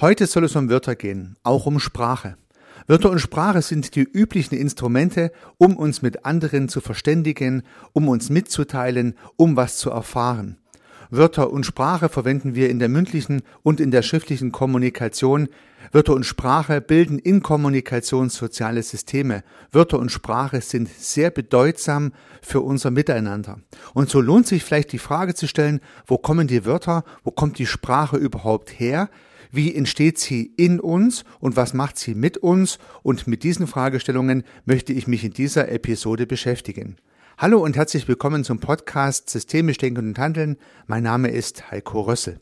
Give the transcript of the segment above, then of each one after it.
Heute soll es um Wörter gehen, auch um Sprache. Wörter und Sprache sind die üblichen Instrumente, um uns mit anderen zu verständigen, um uns mitzuteilen, um was zu erfahren. Wörter und Sprache verwenden wir in der mündlichen und in der schriftlichen Kommunikation. Wörter und Sprache bilden in Kommunikation soziale Systeme. Wörter und Sprache sind sehr bedeutsam für unser Miteinander. Und so lohnt sich vielleicht die Frage zu stellen, wo kommen die Wörter, wo kommt die Sprache überhaupt her? Wie entsteht sie in uns und was macht sie mit uns? Und mit diesen Fragestellungen möchte ich mich in dieser Episode beschäftigen. Hallo und herzlich willkommen zum Podcast Systemisch Denken und Handeln. Mein Name ist Heiko Rössel.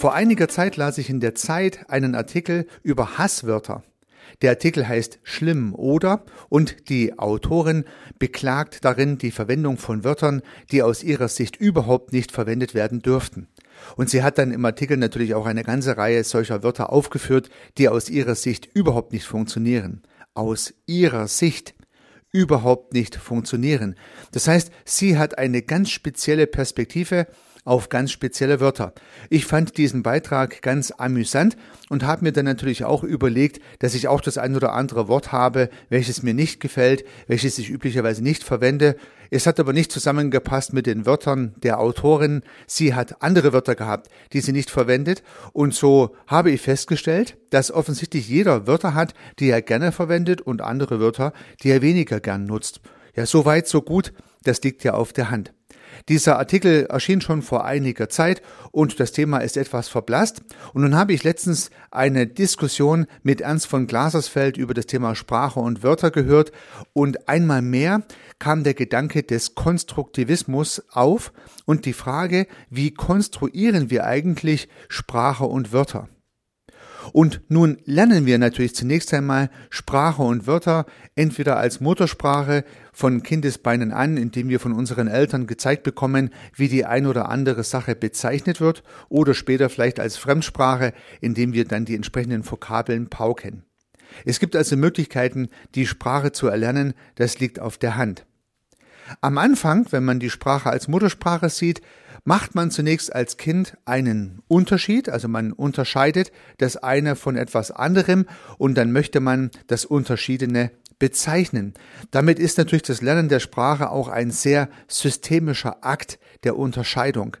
Vor einiger Zeit las ich in der Zeit einen Artikel über Hasswörter. Der Artikel heißt Schlimm oder und die Autorin beklagt darin die Verwendung von Wörtern, die aus ihrer Sicht überhaupt nicht verwendet werden dürften. Und sie hat dann im Artikel natürlich auch eine ganze Reihe solcher Wörter aufgeführt, die aus ihrer Sicht überhaupt nicht funktionieren. Aus ihrer Sicht überhaupt nicht funktionieren. Das heißt, sie hat eine ganz spezielle Perspektive auf ganz spezielle Wörter. Ich fand diesen Beitrag ganz amüsant und habe mir dann natürlich auch überlegt, dass ich auch das ein oder andere Wort habe, welches mir nicht gefällt, welches ich üblicherweise nicht verwende. Es hat aber nicht zusammengepasst mit den Wörtern der Autorin. Sie hat andere Wörter gehabt, die sie nicht verwendet. Und so habe ich festgestellt, dass offensichtlich jeder Wörter hat, die er gerne verwendet und andere Wörter, die er weniger gern nutzt. Ja, so weit, so gut. Das liegt ja auf der Hand. Dieser Artikel erschien schon vor einiger Zeit und das Thema ist etwas verblasst. Und nun habe ich letztens eine Diskussion mit Ernst von Glasersfeld über das Thema Sprache und Wörter gehört und einmal mehr kam der Gedanke des Konstruktivismus auf und die Frage, wie konstruieren wir eigentlich Sprache und Wörter? Und nun lernen wir natürlich zunächst einmal Sprache und Wörter entweder als Muttersprache von Kindesbeinen an, indem wir von unseren Eltern gezeigt bekommen, wie die ein oder andere Sache bezeichnet wird, oder später vielleicht als Fremdsprache, indem wir dann die entsprechenden Vokabeln pauken. Es gibt also Möglichkeiten, die Sprache zu erlernen, das liegt auf der Hand. Am Anfang, wenn man die Sprache als Muttersprache sieht, macht man zunächst als Kind einen Unterschied, also man unterscheidet das eine von etwas anderem und dann möchte man das Unterschiedene bezeichnen. Damit ist natürlich das Lernen der Sprache auch ein sehr systemischer Akt der Unterscheidung.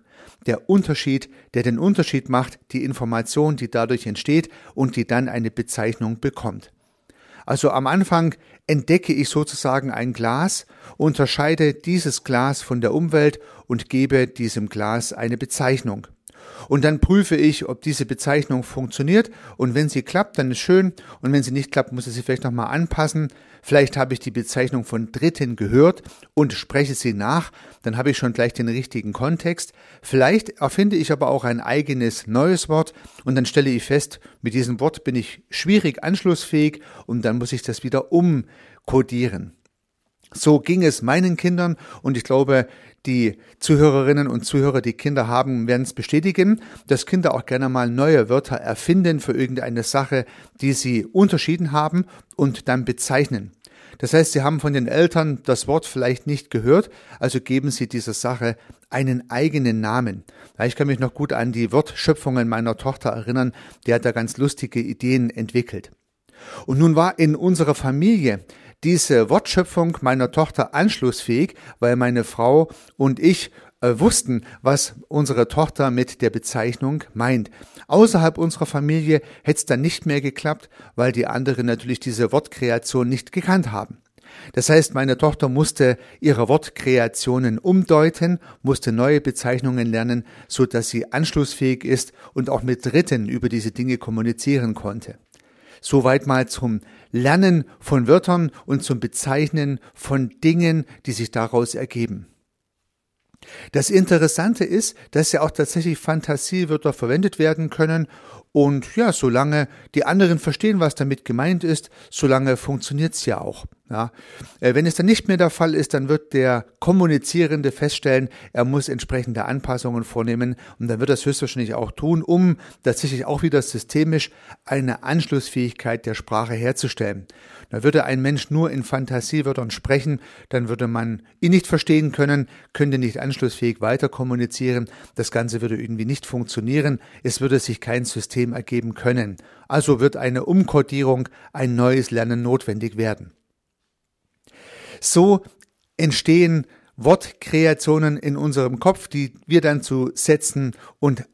Der Unterschied, der den Unterschied macht, die Information, die dadurch entsteht und die dann eine Bezeichnung bekommt. Also am Anfang entdecke ich sozusagen ein Glas, unterscheide dieses Glas von der Umwelt und gebe diesem Glas eine Bezeichnung. Und dann prüfe ich, ob diese Bezeichnung funktioniert. Und wenn sie klappt, dann ist schön. Und wenn sie nicht klappt, muss ich sie vielleicht nochmal anpassen. Vielleicht habe ich die Bezeichnung von Dritten gehört und spreche sie nach. Dann habe ich schon gleich den richtigen Kontext. Vielleicht erfinde ich aber auch ein eigenes neues Wort und dann stelle ich fest, mit diesem Wort bin ich schwierig anschlussfähig und dann muss ich das wieder umkodieren. So ging es meinen Kindern und ich glaube, die Zuhörerinnen und Zuhörer, die Kinder haben, werden es bestätigen, dass Kinder auch gerne mal neue Wörter erfinden für irgendeine Sache, die sie unterschieden haben und dann bezeichnen. Das heißt, sie haben von den Eltern das Wort vielleicht nicht gehört, also geben sie dieser Sache einen eigenen Namen. Ich kann mich noch gut an die Wortschöpfungen meiner Tochter erinnern, die hat da ganz lustige Ideen entwickelt. Und nun war in unserer Familie diese Wortschöpfung meiner Tochter anschlussfähig, weil meine Frau und ich äh, wussten, was unsere Tochter mit der Bezeichnung meint. Außerhalb unserer Familie hätte es dann nicht mehr geklappt, weil die anderen natürlich diese Wortkreation nicht gekannt haben. Das heißt, meine Tochter musste ihre Wortkreationen umdeuten, musste neue Bezeichnungen lernen, so dass sie anschlussfähig ist und auch mit Dritten über diese Dinge kommunizieren konnte. Soweit mal zum Lernen von Wörtern und zum Bezeichnen von Dingen, die sich daraus ergeben. Das Interessante ist, dass ja auch tatsächlich Fantasiewörter verwendet werden können und ja, solange die anderen verstehen, was damit gemeint ist, solange funktioniert's ja auch. Ja. Äh, wenn es dann nicht mehr der Fall ist, dann wird der Kommunizierende feststellen, er muss entsprechende Anpassungen vornehmen und dann wird das höchstwahrscheinlich auch tun, um tatsächlich auch wieder systemisch eine Anschlussfähigkeit der Sprache herzustellen. Da würde ein Mensch nur in Fantasiewörtern sprechen, dann würde man ihn nicht verstehen können, könnte nicht anschlussfähig weiter kommunizieren, das Ganze würde irgendwie nicht funktionieren, es würde sich kein System ergeben können. Also wird eine Umkodierung, ein neues Lernen notwendig werden. So entstehen Wortkreationen in unserem Kopf, die wir dann zu Sätzen und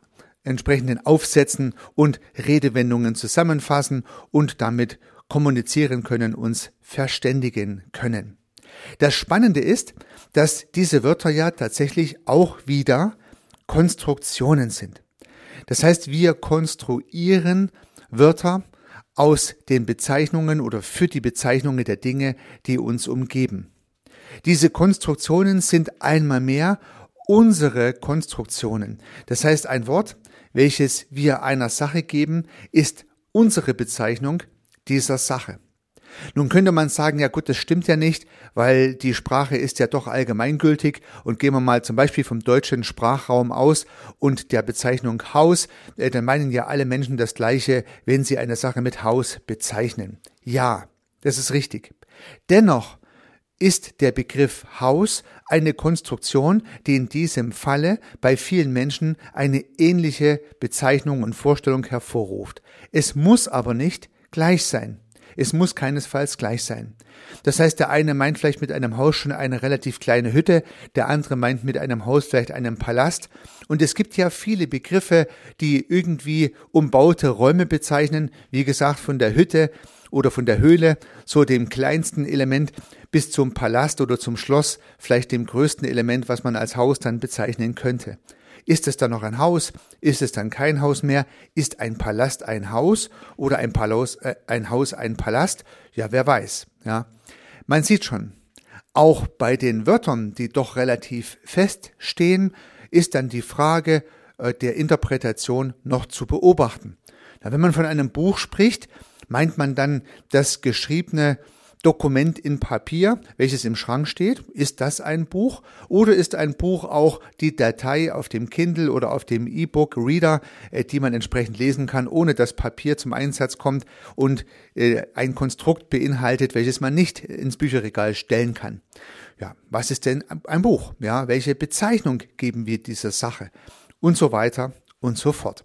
entsprechenden Aufsätzen und Redewendungen zusammenfassen und damit kommunizieren können, uns verständigen können. Das Spannende ist, dass diese Wörter ja tatsächlich auch wieder Konstruktionen sind. Das heißt, wir konstruieren Wörter aus den Bezeichnungen oder für die Bezeichnungen der Dinge, die uns umgeben. Diese Konstruktionen sind einmal mehr unsere Konstruktionen. Das heißt, ein Wort, welches wir einer Sache geben, ist unsere Bezeichnung dieser Sache. Nun könnte man sagen, ja gut, das stimmt ja nicht, weil die Sprache ist ja doch allgemeingültig und gehen wir mal zum Beispiel vom deutschen Sprachraum aus und der Bezeichnung Haus, äh, dann meinen ja alle Menschen das Gleiche, wenn sie eine Sache mit Haus bezeichnen. Ja, das ist richtig. Dennoch ist der Begriff Haus eine Konstruktion, die in diesem Falle bei vielen Menschen eine ähnliche Bezeichnung und Vorstellung hervorruft. Es muss aber nicht gleich sein. Es muss keinesfalls gleich sein. Das heißt, der eine meint vielleicht mit einem Haus schon eine relativ kleine Hütte, der andere meint mit einem Haus vielleicht einen Palast. Und es gibt ja viele Begriffe, die irgendwie umbaute Räume bezeichnen, wie gesagt, von der Hütte oder von der Höhle, so dem kleinsten Element bis zum Palast oder zum Schloss, vielleicht dem größten Element, was man als Haus dann bezeichnen könnte. Ist es dann noch ein Haus? Ist es dann kein Haus mehr? Ist ein Palast ein Haus oder ein, Palos, äh, ein Haus ein Palast? Ja, wer weiß. Ja, man sieht schon. Auch bei den Wörtern, die doch relativ feststehen, ist dann die Frage äh, der Interpretation noch zu beobachten. Na, wenn man von einem Buch spricht, meint man dann das geschriebene Dokument in Papier, welches im Schrank steht. Ist das ein Buch? Oder ist ein Buch auch die Datei auf dem Kindle oder auf dem E-Book Reader, äh, die man entsprechend lesen kann, ohne dass Papier zum Einsatz kommt und äh, ein Konstrukt beinhaltet, welches man nicht ins Bücherregal stellen kann? Ja, was ist denn ein Buch? Ja, welche Bezeichnung geben wir dieser Sache? Und so weiter und so fort.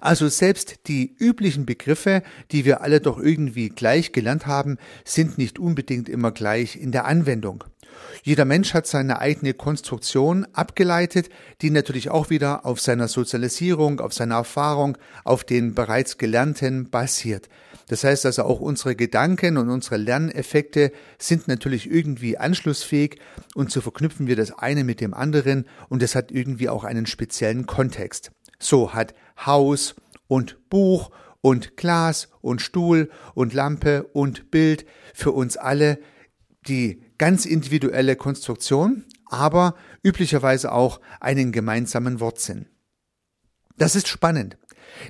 Also selbst die üblichen Begriffe, die wir alle doch irgendwie gleich gelernt haben, sind nicht unbedingt immer gleich in der Anwendung. Jeder Mensch hat seine eigene Konstruktion abgeleitet, die natürlich auch wieder auf seiner Sozialisierung, auf seiner Erfahrung, auf den bereits Gelernten basiert. Das heißt also auch unsere Gedanken und unsere Lerneffekte sind natürlich irgendwie anschlussfähig und so verknüpfen wir das eine mit dem anderen und es hat irgendwie auch einen speziellen Kontext. So hat Haus und Buch und Glas und Stuhl und Lampe und Bild für uns alle die ganz individuelle Konstruktion, aber üblicherweise auch einen gemeinsamen Wortsinn. Das ist spannend,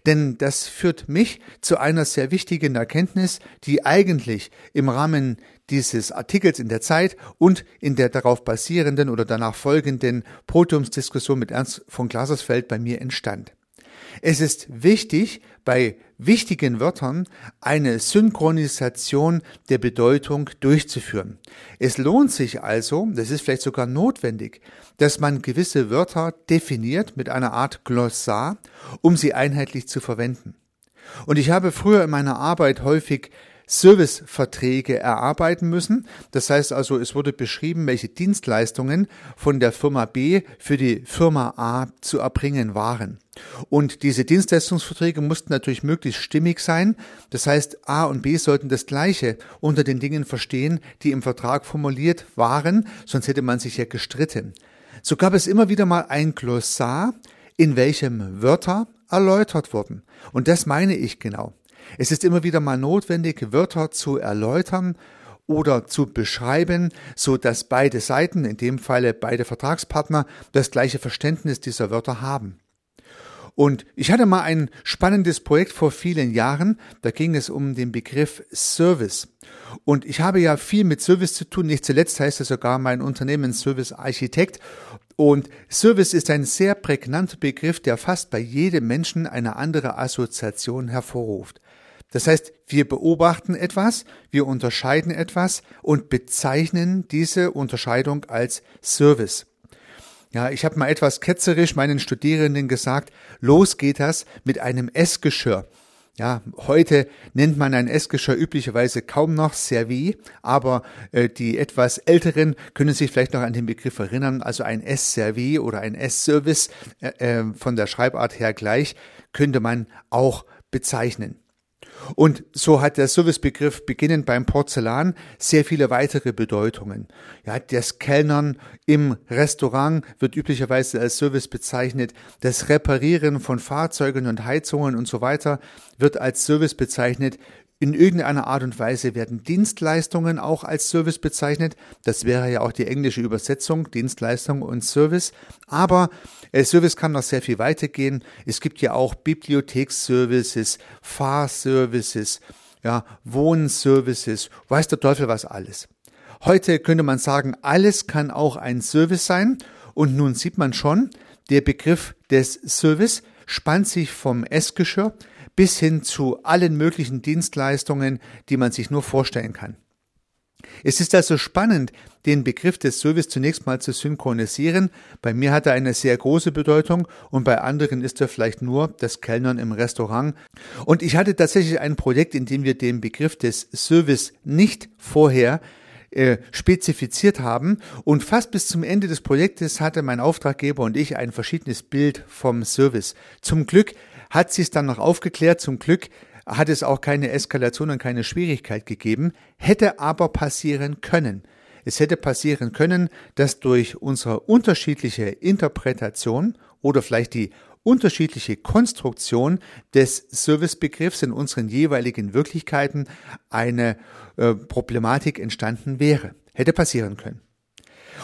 denn das führt mich zu einer sehr wichtigen Erkenntnis, die eigentlich im Rahmen dieses Artikels in der Zeit und in der darauf basierenden oder danach folgenden Podiumsdiskussion mit Ernst von Glasersfeld bei mir entstand. Es ist wichtig, bei wichtigen Wörtern eine Synchronisation der Bedeutung durchzuführen. Es lohnt sich also, das ist vielleicht sogar notwendig, dass man gewisse Wörter definiert mit einer Art Glossar, um sie einheitlich zu verwenden. Und ich habe früher in meiner Arbeit häufig Serviceverträge erarbeiten müssen. Das heißt also, es wurde beschrieben, welche Dienstleistungen von der Firma B für die Firma A zu erbringen waren. Und diese Dienstleistungsverträge mussten natürlich möglichst stimmig sein. Das heißt, A und B sollten das Gleiche unter den Dingen verstehen, die im Vertrag formuliert waren, sonst hätte man sich ja gestritten. So gab es immer wieder mal ein Glossar, in welchem Wörter erläutert wurden. Und das meine ich genau. Es ist immer wieder mal notwendig, Wörter zu erläutern oder zu beschreiben, so dass beide Seiten, in dem Falle beide Vertragspartner, das gleiche Verständnis dieser Wörter haben. Und ich hatte mal ein spannendes Projekt vor vielen Jahren, da ging es um den Begriff Service. Und ich habe ja viel mit Service zu tun, nicht zuletzt heißt es sogar mein Unternehmen Service Architekt. Und Service ist ein sehr prägnanter Begriff, der fast bei jedem Menschen eine andere Assoziation hervorruft. Das heißt, wir beobachten etwas, wir unterscheiden etwas und bezeichnen diese Unterscheidung als Service. Ja, ich habe mal etwas ketzerisch meinen Studierenden gesagt, los geht das mit einem Essgeschirr. Ja, heute nennt man ein Essgeschirr üblicherweise kaum noch Servi, aber äh, die etwas älteren können sich vielleicht noch an den Begriff erinnern. Also ein Essservi oder ein Essservice äh, äh, von der Schreibart her gleich könnte man auch bezeichnen. Und so hat der Servicebegriff beginnend beim Porzellan sehr viele weitere Bedeutungen. Ja, das Kellnern im Restaurant wird üblicherweise als Service bezeichnet. Das Reparieren von Fahrzeugen und Heizungen und so weiter wird als Service bezeichnet. In irgendeiner Art und Weise werden Dienstleistungen auch als Service bezeichnet. Das wäre ja auch die englische Übersetzung, Dienstleistung und Service. Aber äh, Service kann noch sehr viel weiter gehen. Es gibt ja auch Bibliotheksservices, Fahrservices, ja, Wohnservices, weiß der Teufel was alles. Heute könnte man sagen, alles kann auch ein Service sein. Und nun sieht man schon, der Begriff des Service spannt sich vom Essgeschirr bis hin zu allen möglichen Dienstleistungen, die man sich nur vorstellen kann. Es ist also spannend, den Begriff des Service zunächst mal zu synchronisieren. Bei mir hat er eine sehr große Bedeutung und bei anderen ist er vielleicht nur das Kellnern im Restaurant. Und ich hatte tatsächlich ein Projekt, in dem wir den Begriff des Service nicht vorher äh, spezifiziert haben. Und fast bis zum Ende des Projektes hatte mein Auftraggeber und ich ein verschiedenes Bild vom Service. Zum Glück hat sie es dann noch aufgeklärt. Zum Glück hat es auch keine Eskalation und keine Schwierigkeit gegeben, hätte aber passieren können. Es hätte passieren können, dass durch unsere unterschiedliche Interpretation oder vielleicht die unterschiedliche Konstruktion des Servicebegriffs in unseren jeweiligen Wirklichkeiten eine äh, Problematik entstanden wäre. Hätte passieren können.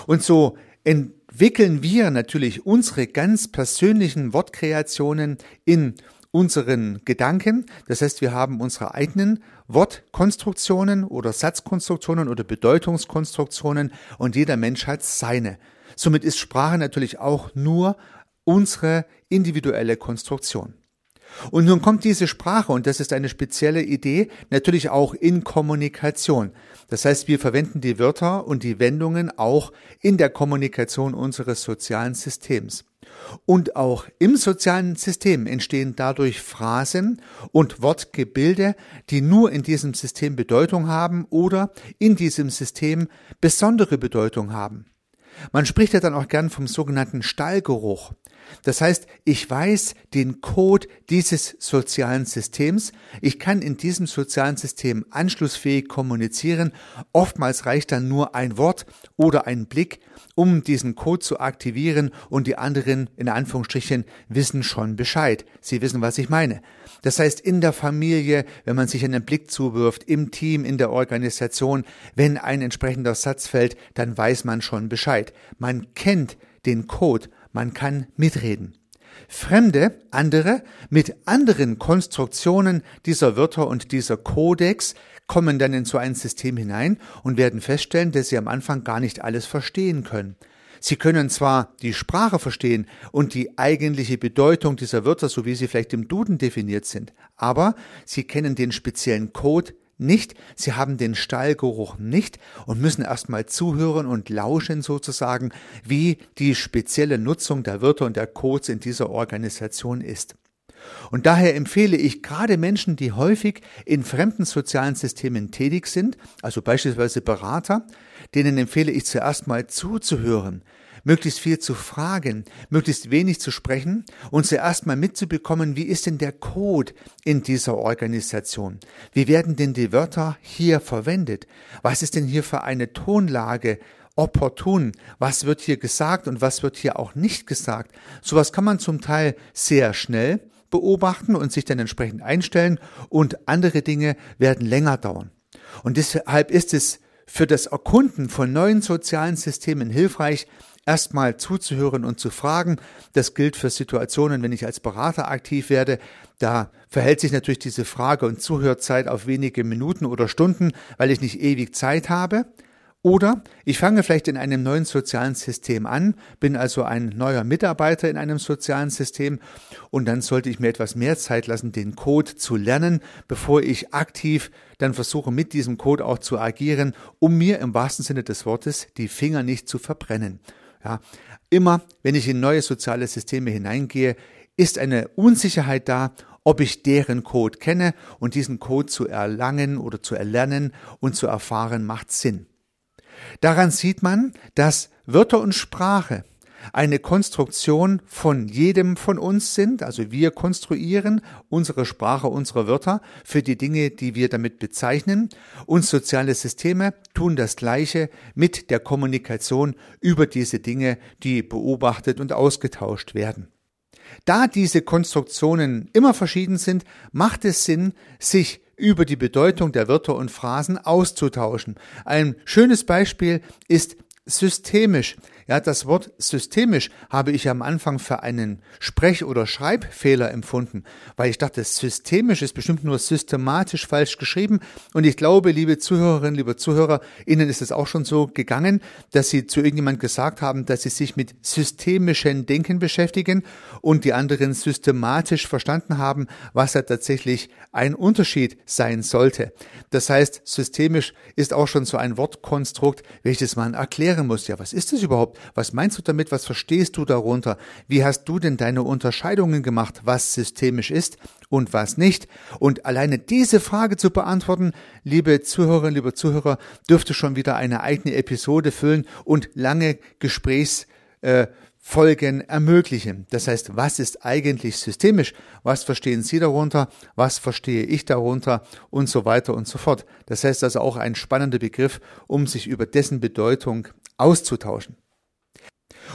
Und so entwickeln wir natürlich unsere ganz persönlichen Wortkreationen in unseren Gedanken. Das heißt, wir haben unsere eigenen Wortkonstruktionen oder Satzkonstruktionen oder Bedeutungskonstruktionen und jeder Mensch hat seine. Somit ist Sprache natürlich auch nur unsere individuelle Konstruktion. Und nun kommt diese Sprache, und das ist eine spezielle Idee, natürlich auch in Kommunikation. Das heißt, wir verwenden die Wörter und die Wendungen auch in der Kommunikation unseres sozialen Systems. Und auch im sozialen System entstehen dadurch Phrasen und Wortgebilde, die nur in diesem System Bedeutung haben oder in diesem System besondere Bedeutung haben. Man spricht ja dann auch gern vom sogenannten Stallgeruch. Das heißt, ich weiß den Code dieses sozialen Systems. Ich kann in diesem sozialen System anschlussfähig kommunizieren. Oftmals reicht dann nur ein Wort oder ein Blick, um diesen Code zu aktivieren und die anderen in Anführungsstrichen wissen schon Bescheid. Sie wissen, was ich meine. Das heißt, in der Familie, wenn man sich einen Blick zuwirft, im Team, in der Organisation, wenn ein entsprechender Satz fällt, dann weiß man schon Bescheid. Man kennt den Code man kann mitreden. Fremde, andere, mit anderen Konstruktionen dieser Wörter und dieser Kodex kommen dann in so ein System hinein und werden feststellen, dass sie am Anfang gar nicht alles verstehen können. Sie können zwar die Sprache verstehen und die eigentliche Bedeutung dieser Wörter, so wie sie vielleicht im Duden definiert sind, aber sie kennen den speziellen Code nicht, sie haben den Stallgeruch nicht und müssen erstmal zuhören und lauschen sozusagen, wie die spezielle Nutzung der Wörter und der Codes in dieser Organisation ist. Und daher empfehle ich gerade Menschen, die häufig in fremden sozialen Systemen tätig sind, also beispielsweise Berater, denen empfehle ich zuerst mal zuzuhören, möglichst viel zu fragen, möglichst wenig zu sprechen und zuerst mal mitzubekommen, wie ist denn der Code in dieser Organisation? Wie werden denn die Wörter hier verwendet? Was ist denn hier für eine Tonlage? opportun, was wird hier gesagt und was wird hier auch nicht gesagt. Sowas kann man zum Teil sehr schnell beobachten und sich dann entsprechend einstellen und andere Dinge werden länger dauern. Und deshalb ist es für das Erkunden von neuen sozialen Systemen hilfreich, erstmal zuzuhören und zu fragen. Das gilt für Situationen, wenn ich als Berater aktiv werde. Da verhält sich natürlich diese Frage- und Zuhörzeit auf wenige Minuten oder Stunden, weil ich nicht ewig Zeit habe. Oder ich fange vielleicht in einem neuen sozialen System an, bin also ein neuer Mitarbeiter in einem sozialen System und dann sollte ich mir etwas mehr Zeit lassen, den Code zu lernen, bevor ich aktiv dann versuche, mit diesem Code auch zu agieren, um mir im wahrsten Sinne des Wortes die Finger nicht zu verbrennen. Ja, immer, wenn ich in neue soziale Systeme hineingehe, ist eine Unsicherheit da, ob ich deren Code kenne und diesen Code zu erlangen oder zu erlernen und zu erfahren macht Sinn. Daran sieht man, dass Wörter und Sprache eine Konstruktion von jedem von uns sind, also wir konstruieren unsere Sprache, unsere Wörter für die Dinge, die wir damit bezeichnen, und soziale Systeme tun das Gleiche mit der Kommunikation über diese Dinge, die beobachtet und ausgetauscht werden. Da diese Konstruktionen immer verschieden sind, macht es Sinn, sich über die Bedeutung der Wörter und Phrasen auszutauschen. Ein schönes Beispiel ist systemisch. Ja, das Wort systemisch habe ich am Anfang für einen Sprech- oder Schreibfehler empfunden, weil ich dachte, systemisch ist bestimmt nur systematisch falsch geschrieben. Und ich glaube, liebe Zuhörerinnen, liebe Zuhörer, Ihnen ist es auch schon so gegangen, dass Sie zu irgendjemand gesagt haben, dass Sie sich mit systemischen Denken beschäftigen und die anderen systematisch verstanden haben, was ja tatsächlich ein Unterschied sein sollte. Das heißt, systemisch ist auch schon so ein Wortkonstrukt, welches man erklären muss. Ja, was ist das überhaupt? Was meinst du damit? Was verstehst du darunter? Wie hast du denn deine Unterscheidungen gemacht, was systemisch ist und was nicht? Und alleine diese Frage zu beantworten, liebe Zuhörerinnen, liebe Zuhörer, dürfte schon wieder eine eigene Episode füllen und lange Gesprächs äh, Folgen ermöglichen. Das heißt, was ist eigentlich systemisch? Was verstehen Sie darunter? Was verstehe ich darunter? Und so weiter und so fort. Das heißt also auch ein spannender Begriff, um sich über dessen Bedeutung auszutauschen.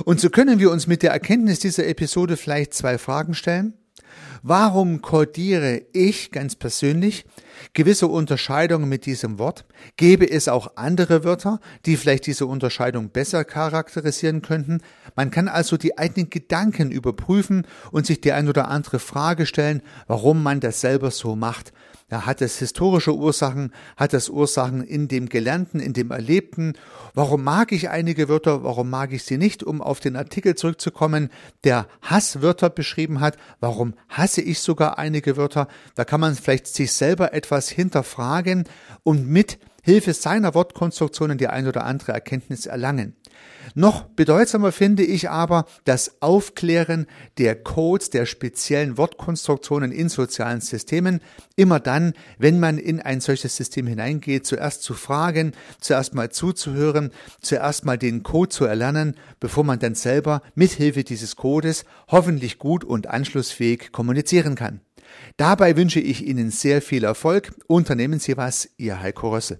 Und so können wir uns mit der Erkenntnis dieser Episode vielleicht zwei Fragen stellen. Warum kodiere ich ganz persönlich gewisse Unterscheidungen mit diesem Wort? Gäbe es auch andere Wörter, die vielleicht diese Unterscheidung besser charakterisieren könnten? Man kann also die eigenen Gedanken überprüfen und sich die ein oder andere Frage stellen, warum man das selber so macht. Ja, hat es historische Ursachen? Hat es Ursachen in dem Gelernten, in dem Erlebten? Warum mag ich einige Wörter? Warum mag ich sie nicht? Um auf den Artikel zurückzukommen, der Hasswörter beschrieben hat. Warum hasse ich sogar einige Wörter? Da kann man vielleicht sich selber etwas hinterfragen und mit Hilfe seiner Wortkonstruktionen die ein oder andere Erkenntnis erlangen. Noch bedeutsamer finde ich aber das Aufklären der Codes der speziellen Wortkonstruktionen in sozialen Systemen. Immer dann, wenn man in ein solches System hineingeht, zuerst zu fragen, zuerst mal zuzuhören, zuerst mal den Code zu erlernen, bevor man dann selber mithilfe dieses Codes hoffentlich gut und anschlussfähig kommunizieren kann. Dabei wünsche ich Ihnen sehr viel Erfolg. Unternehmen Sie was, Ihr Heiko Rössel.